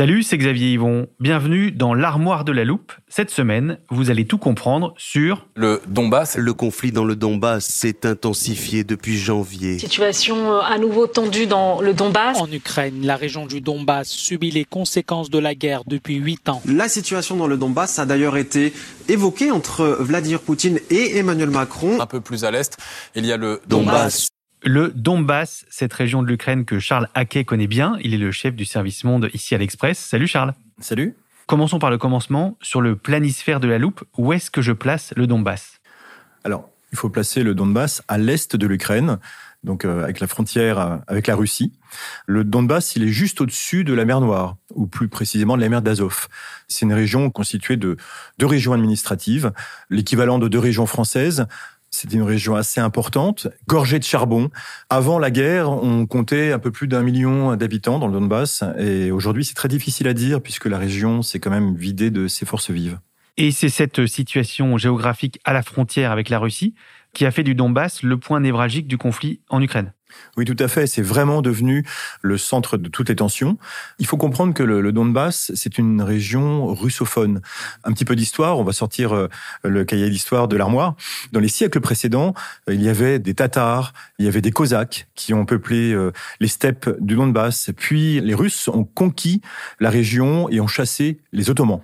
Salut, c'est Xavier Yvon. Bienvenue dans l'armoire de la loupe. Cette semaine, vous allez tout comprendre sur Le Donbass, Le conflit dans le Donbass s'est intensifié depuis janvier. Situation euh, à nouveau tendue dans le Donbass. En Ukraine, la région du Donbass subit les conséquences de la guerre depuis huit ans. La situation dans le Donbass a d'ailleurs été évoquée entre Vladimir Poutine et Emmanuel Macron. un peu plus à l'est, il y a le Donbass. Le Donbass, cette région de l'Ukraine que Charles Hackey connaît bien. Il est le chef du service monde ici à l'Express. Salut Charles. Salut. Commençons par le commencement. Sur le planisphère de la loupe, où est-ce que je place le Donbass? Alors, il faut placer le Donbass à l'est de l'Ukraine, donc euh, avec la frontière euh, avec la Russie. Le Donbass, il est juste au-dessus de la mer Noire, ou plus précisément de la mer d'Azov. C'est une région constituée de deux régions administratives, l'équivalent de deux régions françaises. C'est une région assez importante, gorgée de charbon. Avant la guerre, on comptait un peu plus d'un million d'habitants dans le Donbass, et aujourd'hui, c'est très difficile à dire puisque la région s'est quand même vidée de ses forces vives. Et c'est cette situation géographique à la frontière avec la Russie qui a fait du Donbass le point névralgique du conflit en Ukraine. Oui, tout à fait. C'est vraiment devenu le centre de toutes les tensions. Il faut comprendre que le, Donbass, c'est une région russophone. Un petit peu d'histoire, on va sortir euh, le cahier d'histoire de l'armoire. Dans les siècles précédents, euh, il y avait des Tatars, il y avait des Cosaques qui ont peuplé euh, les steppes du Donbass. Puis les Russes ont conquis la région et ont chassé les Ottomans.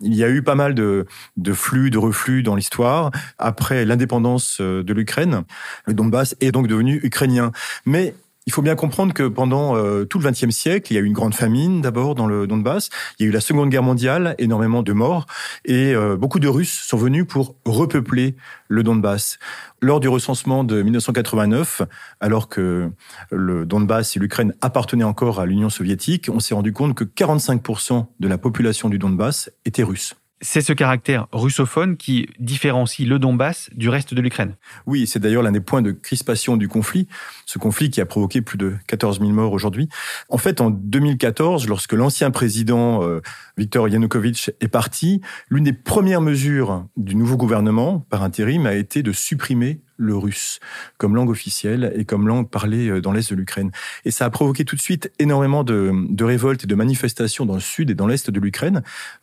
Il y a eu pas mal de, flux, de reflux dans l'histoire. Après l'indépendance de l'Ukraine, le Donbass est donc devenu ukrainien. Mais il faut bien comprendre que pendant euh, tout le XXe siècle, il y a eu une grande famine d'abord dans le Donbass. Il y a eu la Seconde Guerre mondiale, énormément de morts, et euh, beaucoup de Russes sont venus pour repeupler le Donbass. Lors du recensement de 1989, alors que le Donbass et l'Ukraine appartenaient encore à l'Union soviétique, on s'est rendu compte que 45% de la population du Donbass était russe. C'est ce caractère russophone qui différencie le Donbass du reste de l'Ukraine. Oui, c'est d'ailleurs l'un des points de crispation du conflit, ce conflit qui a provoqué plus de 14 000 morts aujourd'hui. En fait, en 2014, lorsque l'ancien président euh, Viktor Yanukovych est parti, l'une des premières mesures du nouveau gouvernement, par intérim, a été de supprimer le russe comme langue officielle et comme langue parlée euh, dans l'est de l'Ukraine. Et ça a provoqué tout de suite énormément de, révoltes et de manifestations dans le sud et dans l'est de l'Ukraine,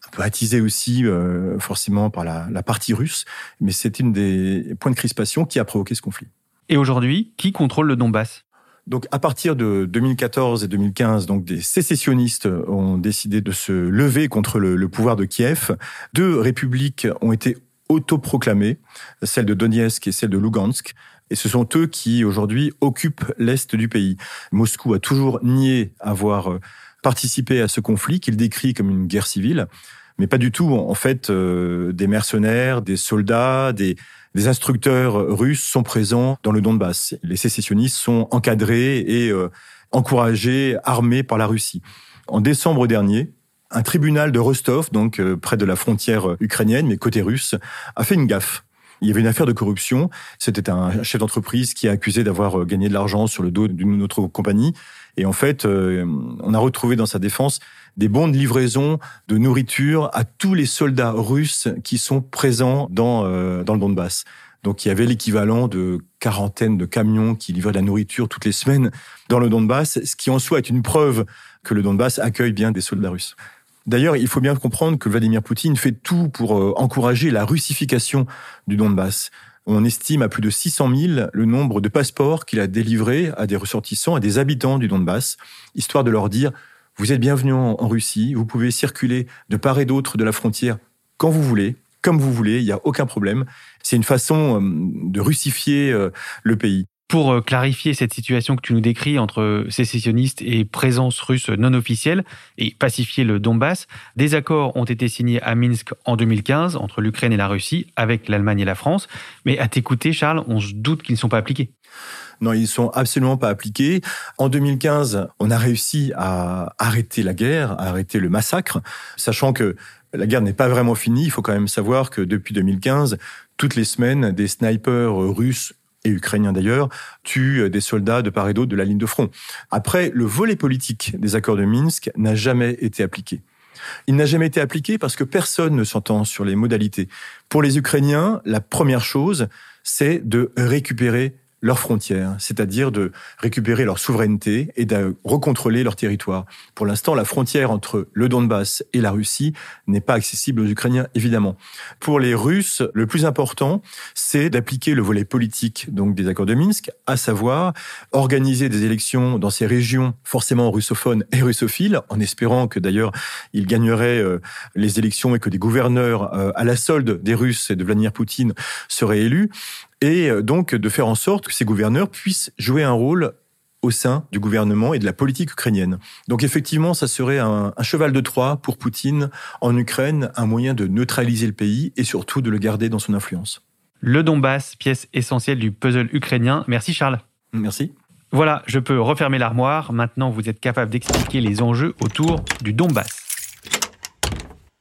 un peu attisé aussi euh, forcément par la, la partie russe, mais c'est une des points de crispation qui a provoqué ce conflit. Et aujourd'hui, qui contrôle le Donbass? Donc, à partir de 2014 et 2015, donc des sécessionnistes ont décidé de se lever contre le, pouvoir de Kiev. Deux républiques ont été autoproclamées, celle de Donetsk et celle de Lugansk. Et ce sont eux qui, aujourd'hui, occupent l'Est du pays. Moscou a toujours nié avoir euh, participé à ce conflit qu'il décrit comme une guerre civile, mais pas du tout. En fait, euh, des mercenaires, des soldats, des, des instructeurs russes sont présents dans le Donbass. Les sécessionnistes sont encadrés et euh, encouragés, armés par la Russie. En décembre dernier, un tribunal de Rostov, donc euh, près de la frontière ukrainienne, mais côté russe, a fait une gaffe. Il y avait une affaire de corruption. C'était un chef d'entreprise qui est accusé d'avoir euh, gagné de l'argent sur le dos d'une autre compagnie. Et en fait, euh, on a retrouvé dans sa défense des bons de livraison de nourriture à tous les soldats russes qui sont présents dans, euh, dans le Donbass. Donc il y avait l'équivalent de quarantaine de camions qui livraient de la nourriture toutes les semaines dans le Donbass, ce qui en soi est une preuve que le Donbass accueille bien des soldats russes. D'ailleurs, il faut bien comprendre que Vladimir Poutine fait tout pour euh, encourager la russification du Donbass. On estime à plus de 600 000 le nombre de passeports qu'il a délivrés à des ressortissants, à des habitants du Donbass, histoire de leur dire vous êtes bienvenus en, Russie, vous pouvez circuler de part et d'autre de la frontière quand vous voulez, comme vous voulez, il n'y a aucun problème. C'est une façon euh, de russifier euh, le pays. Pour euh, clarifier cette situation que tu nous décris entre sécessionnistes et présence russe non officielle et pacifier le Donbass, des accords ont été signés à Minsk en 2015 entre l'Ukraine et la Russie, avec l'Allemagne et la France. Mais à t'écouter, Charles, on se doute qu'ils ne sont pas appliqués. Non, ils sont absolument pas appliqués. En 2015, on a réussi à arrêter la guerre, à arrêter le massacre, sachant que la guerre n'est pas vraiment finie. Il faut quand même savoir que depuis 2015, toutes les semaines, des snipers russes et ukrainiens d'ailleurs, tuent euh, des soldats de part et d'autre de la ligne de front. Après, le volet politique des accords de Minsk n'a jamais été appliqué. Il n'a jamais été appliqué parce que personne ne s'entend sur les modalités. Pour les Ukrainiens, la première chose, c'est de récupérer leurs frontières, c'est-à-dire de récupérer leur souveraineté et de recontrôler leur territoire. Pour l'instant, la frontière entre le Donbass et la Russie n'est pas accessible aux Ukrainiens, évidemment. Pour les Russes, le plus important, c'est d'appliquer le volet politique donc des accords de Minsk, à savoir organiser des élections dans ces régions forcément russophones et russophiles, en espérant que d'ailleurs ils gagneraient euh, les élections et que des gouverneurs euh, à la solde des Russes et de Vladimir Poutine seraient élus et euh, donc de faire en sorte que ces gouverneurs puissent jouer un rôle au sein du gouvernement et de la politique ukrainienne. Donc effectivement, ça serait un, cheval de Troie pour Poutine en Ukraine, un moyen de neutraliser le pays et surtout de le garder dans son influence. Le Donbass, pièce essentielle du puzzle ukrainien. Merci Charles. Merci. Voilà, je peux refermer l'armoire. Maintenant, vous êtes capable d'expliquer les enjeux autour du Donbass.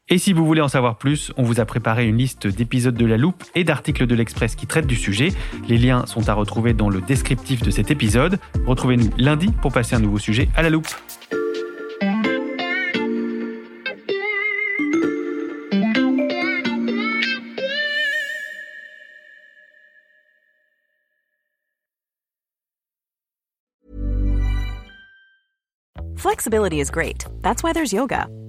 Et si vous voulez en savoir plus, on vous a préparé une liste d'épisodes de La Loupe et d'articles de l'Express qui traitent du sujet. Les liens sont à retrouver dans le descriptif de cet épisode. Retrouvez-nous lundi pour passer un nouveau sujet à la loupe. Flexibility is great. That's why there's yoga.